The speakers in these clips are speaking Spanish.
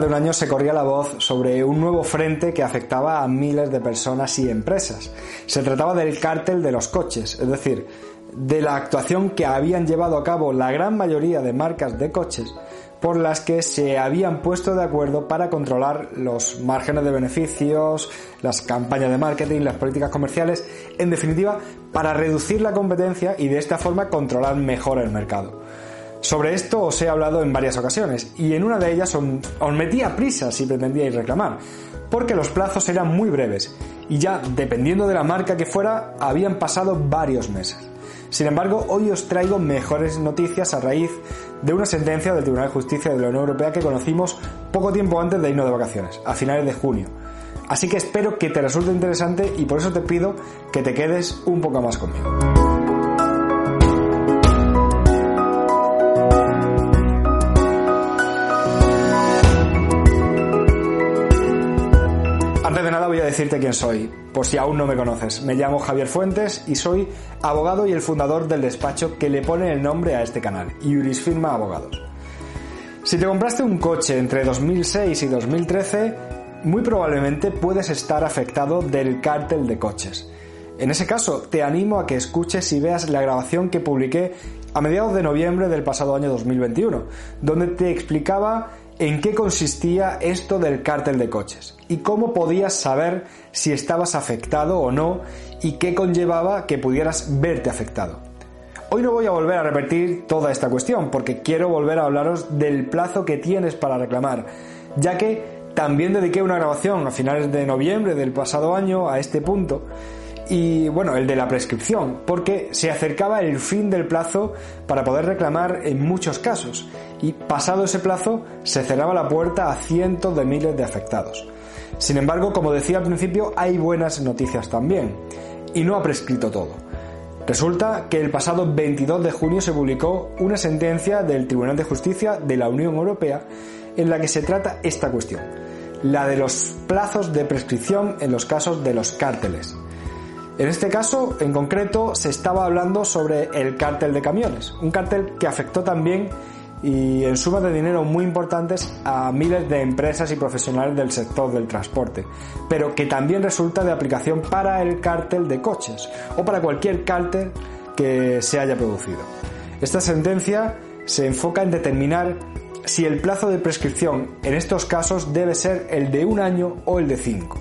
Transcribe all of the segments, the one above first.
De un año se corría la voz sobre un nuevo frente que afectaba a miles de personas y empresas. Se trataba del cártel de los coches, es decir, de la actuación que habían llevado a cabo la gran mayoría de marcas de coches por las que se habían puesto de acuerdo para controlar los márgenes de beneficios, las campañas de marketing, las políticas comerciales, en definitiva, para reducir la competencia y de esta forma controlar mejor el mercado. Sobre esto os he hablado en varias ocasiones y en una de ellas os, os metí a prisa si pretendíais reclamar, porque los plazos eran muy breves y ya, dependiendo de la marca que fuera, habían pasado varios meses. Sin embargo, hoy os traigo mejores noticias a raíz de una sentencia del Tribunal de Justicia de la Unión Europea que conocimos poco tiempo antes de irnos de vacaciones, a finales de junio. Así que espero que te resulte interesante y por eso te pido que te quedes un poco más conmigo. Decirte quién soy, por si aún no me conoces. Me llamo Javier Fuentes y soy abogado y el fundador del despacho que le pone el nombre a este canal, Iuris Firma Abogados. Si te compraste un coche entre 2006 y 2013, muy probablemente puedes estar afectado del cártel de coches. En ese caso, te animo a que escuches y veas la grabación que publiqué a mediados de noviembre del pasado año 2021, donde te explicaba en qué consistía esto del cártel de coches y cómo podías saber si estabas afectado o no y qué conllevaba que pudieras verte afectado. Hoy no voy a volver a repetir toda esta cuestión porque quiero volver a hablaros del plazo que tienes para reclamar, ya que también dediqué una grabación a finales de noviembre del pasado año a este punto y bueno, el de la prescripción, porque se acercaba el fin del plazo para poder reclamar en muchos casos y pasado ese plazo se cerraba la puerta a cientos de miles de afectados. Sin embargo, como decía al principio, hay buenas noticias también y no ha prescrito todo. Resulta que el pasado 22 de junio se publicó una sentencia del Tribunal de Justicia de la Unión Europea en la que se trata esta cuestión, la de los plazos de prescripción en los casos de los cárteles. En este caso, en concreto, se estaba hablando sobre el cártel de camiones, un cártel que afectó también y en sumas de dinero muy importantes a miles de empresas y profesionales del sector del transporte, pero que también resulta de aplicación para el cártel de coches o para cualquier cártel que se haya producido. Esta sentencia se enfoca en determinar si el plazo de prescripción en estos casos debe ser el de un año o el de cinco.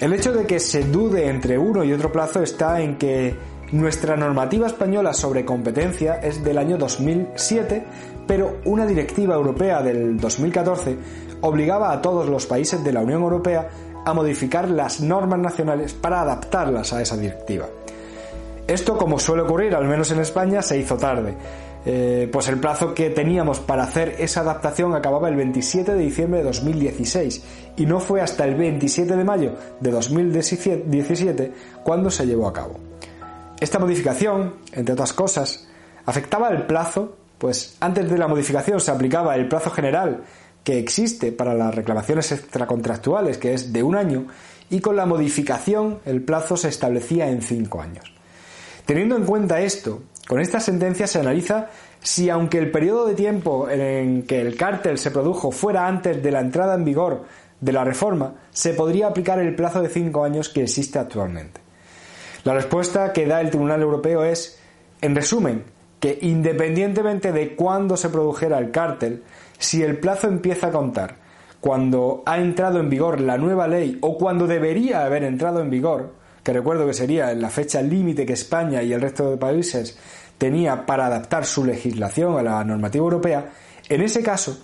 El hecho de que se dude entre uno y otro plazo está en que nuestra normativa española sobre competencia es del año 2007, pero una directiva europea del 2014 obligaba a todos los países de la Unión Europea a modificar las normas nacionales para adaptarlas a esa directiva. Esto, como suele ocurrir, al menos en España, se hizo tarde, eh, pues el plazo que teníamos para hacer esa adaptación acababa el 27 de diciembre de 2016 y no fue hasta el 27 de mayo de 2017 cuando se llevó a cabo. Esta modificación, entre otras cosas, afectaba el plazo, pues antes de la modificación se aplicaba el plazo general que existe para las reclamaciones extracontractuales, que es de un año, y con la modificación el plazo se establecía en cinco años. Teniendo en cuenta esto, con esta sentencia se analiza si aunque el periodo de tiempo en que el cártel se produjo fuera antes de la entrada en vigor de la reforma, se podría aplicar el plazo de cinco años que existe actualmente. La respuesta que da el Tribunal Europeo es, en resumen, que independientemente de cuándo se produjera el cártel, si el plazo empieza a contar cuando ha entrado en vigor la nueva ley o cuando debería haber entrado en vigor, que recuerdo que sería la fecha límite que España y el resto de países tenía para adaptar su legislación a la normativa europea, en ese caso,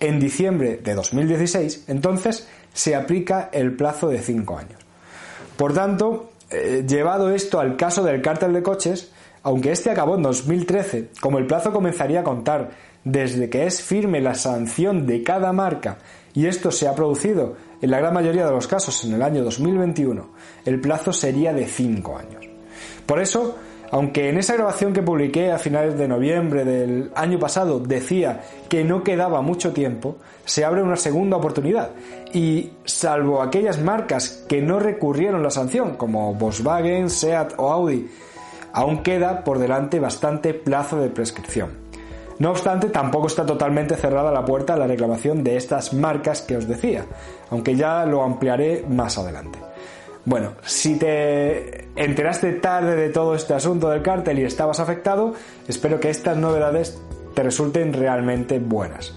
en diciembre de 2016, entonces se aplica el plazo de 5 años. Por tanto, eh, llevado esto al caso del cártel de coches, aunque este acabó en 2013, como el plazo comenzaría a contar desde que es firme la sanción de cada marca y esto se ha producido en la gran mayoría de los casos en el año 2021, el plazo sería de 5 años. Por eso, aunque en esa grabación que publiqué a finales de noviembre del año pasado decía que no quedaba mucho tiempo, se abre una segunda oportunidad y salvo aquellas marcas que no recurrieron la sanción, como Volkswagen, Seat o Audi, aún queda por delante bastante plazo de prescripción. No obstante, tampoco está totalmente cerrada la puerta a la reclamación de estas marcas que os decía, aunque ya lo ampliaré más adelante. Bueno, si te enteraste tarde de todo este asunto del cártel y estabas afectado, espero que estas novedades te resulten realmente buenas.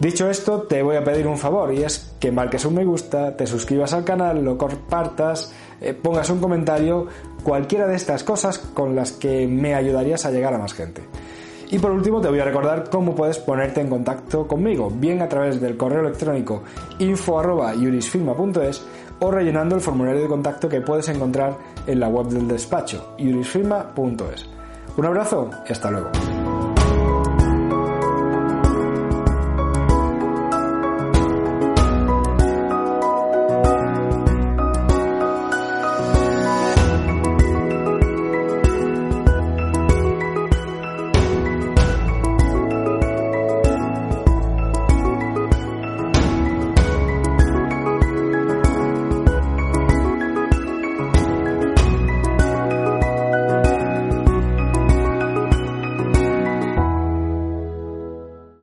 Dicho esto, te voy a pedir un favor y es que marques un me gusta, te suscribas al canal, lo compartas, eh, pongas un comentario, cualquiera de estas cosas con las que me ayudarías a llegar a más gente. Y por último te voy a recordar cómo puedes ponerte en contacto conmigo, bien a través del correo electrónico info.yurisfirma.es o rellenando el formulario de contacto que puedes encontrar en la web del despacho yurisfirma.es. Un abrazo y hasta luego.